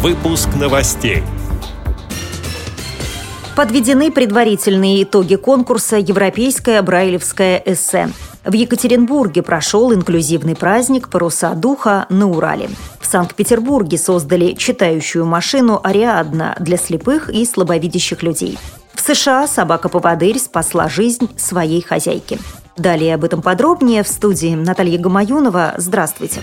Выпуск новостей. Подведены предварительные итоги конкурса «Европейское брайлевское эссе». В Екатеринбурге прошел инклюзивный праздник «Паруса духа» на Урале. В Санкт-Петербурге создали читающую машину «Ариадна» для слепых и слабовидящих людей. В США собака-поводырь спасла жизнь своей хозяйки. Далее об этом подробнее в студии Наталья Гамаюнова. Здравствуйте.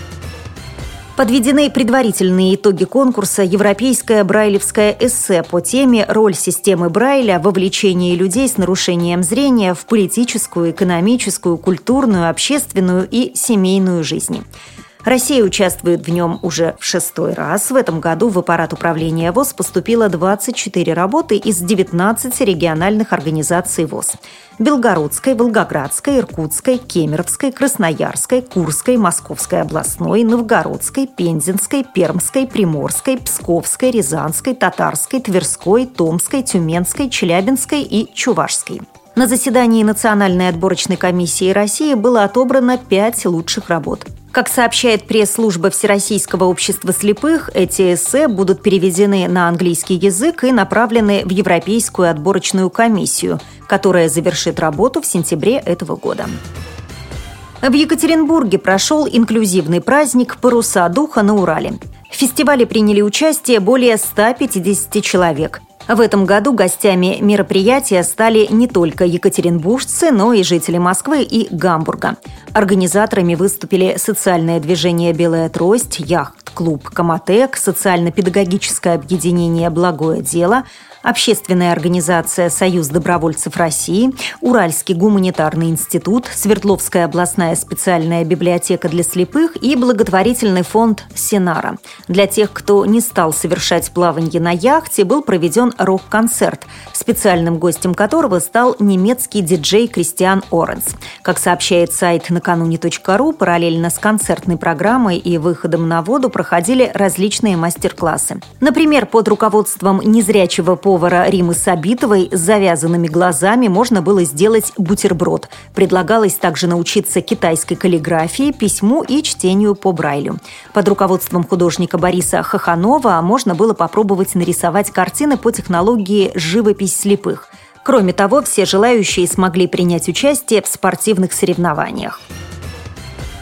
Подведены предварительные итоги конкурса «Европейское брайлевское эссе» по теме «Роль системы Брайля в вовлечении людей с нарушением зрения в политическую, экономическую, культурную, общественную и семейную жизни». Россия участвует в нем уже в шестой раз. В этом году в аппарат управления ВОЗ поступило 24 работы из 19 региональных организаций ВОЗ. Белгородской, Волгоградской, Иркутской, Кемеровской, Красноярской, Курской, Московской областной, Новгородской, Пензенской, Пермской, Приморской, Псковской, Рязанской, Татарской, Тверской, Томской, Тюменской, Челябинской и Чувашской. На заседании Национальной отборочной комиссии России было отобрано пять лучших работ. Как сообщает пресс-служба Всероссийского общества слепых, эти эссе будут переведены на английский язык и направлены в Европейскую отборочную комиссию, которая завершит работу в сентябре этого года. В Екатеринбурге прошел инклюзивный праздник «Паруса духа» на Урале. В фестивале приняли участие более 150 человек. В этом году гостями мероприятия стали не только екатеринбуржцы, но и жители Москвы и Гамбурга. Организаторами выступили социальное движение «Белая трость», яхт-клуб «Коматек», социально-педагогическое объединение «Благое дело», Общественная организация «Союз добровольцев России», Уральский гуманитарный институт, Свердловская областная специальная библиотека для слепых и благотворительный фонд «Синара». Для тех, кто не стал совершать плавание на яхте, был проведен рок-концерт, специальным гостем которого стал немецкий диджей Кристиан Оренс. Как сообщает сайт накануне.ру, параллельно с концертной программой и выходом на воду проходили различные мастер-классы. Например, под руководством незрячего по повара Римы Сабитовой с завязанными глазами можно было сделать бутерброд. Предлагалось также научиться китайской каллиграфии, письму и чтению по Брайлю. Под руководством художника Бориса Хаханова можно было попробовать нарисовать картины по технологии «живопись слепых». Кроме того, все желающие смогли принять участие в спортивных соревнованиях.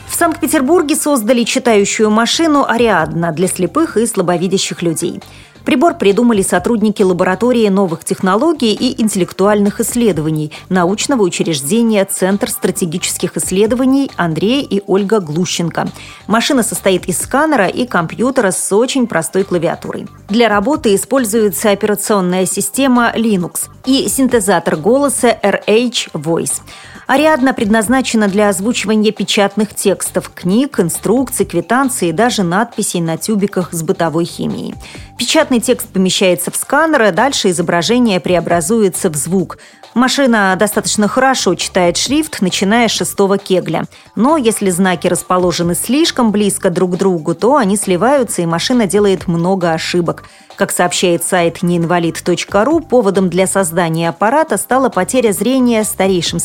В Санкт-Петербурге создали читающую машину «Ариадна» для слепых и слабовидящих людей. Прибор придумали сотрудники лаборатории новых технологий и интеллектуальных исследований научного учреждения Центр стратегических исследований Андрей и Ольга Глущенко. Машина состоит из сканера и компьютера с очень простой клавиатурой. Для работы используется операционная система Linux и синтезатор голоса RH Voice. Ариадна предназначена для озвучивания печатных текстов, книг, инструкций, квитанций и даже надписей на тюбиках с бытовой химией. Печатный текст помещается в сканер, а дальше изображение преобразуется в звук. Машина достаточно хорошо читает шрифт, начиная с шестого кегля. Но если знаки расположены слишком близко друг к другу, то они сливаются, и машина делает много ошибок. Как сообщает сайт неинвалид.ру, поводом для создания аппарата стала потеря зрения старейшим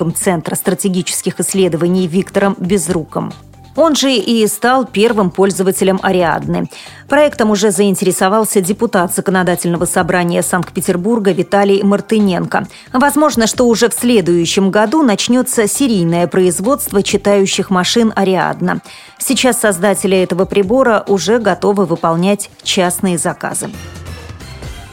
сотрудником Центра стратегических исследований Виктором Безруком. Он же и стал первым пользователем Ариадны. Проектом уже заинтересовался депутат Законодательного собрания Санкт-Петербурга Виталий Мартыненко. Возможно, что уже в следующем году начнется серийное производство читающих машин Ариадна. Сейчас создатели этого прибора уже готовы выполнять частные заказы.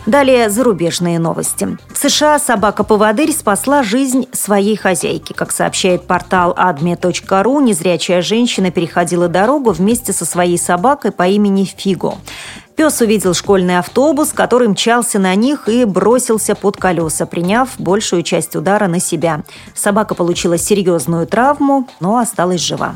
Далее зарубежные новости. В США собака-поводырь спасла жизнь своей хозяйки. Как сообщает портал adme.ru, незрячая женщина переходила дорогу вместе со своей собакой по имени Фиго. Пес увидел школьный автобус, который мчался на них и бросился под колеса, приняв большую часть удара на себя. Собака получила серьезную травму, но осталась жива.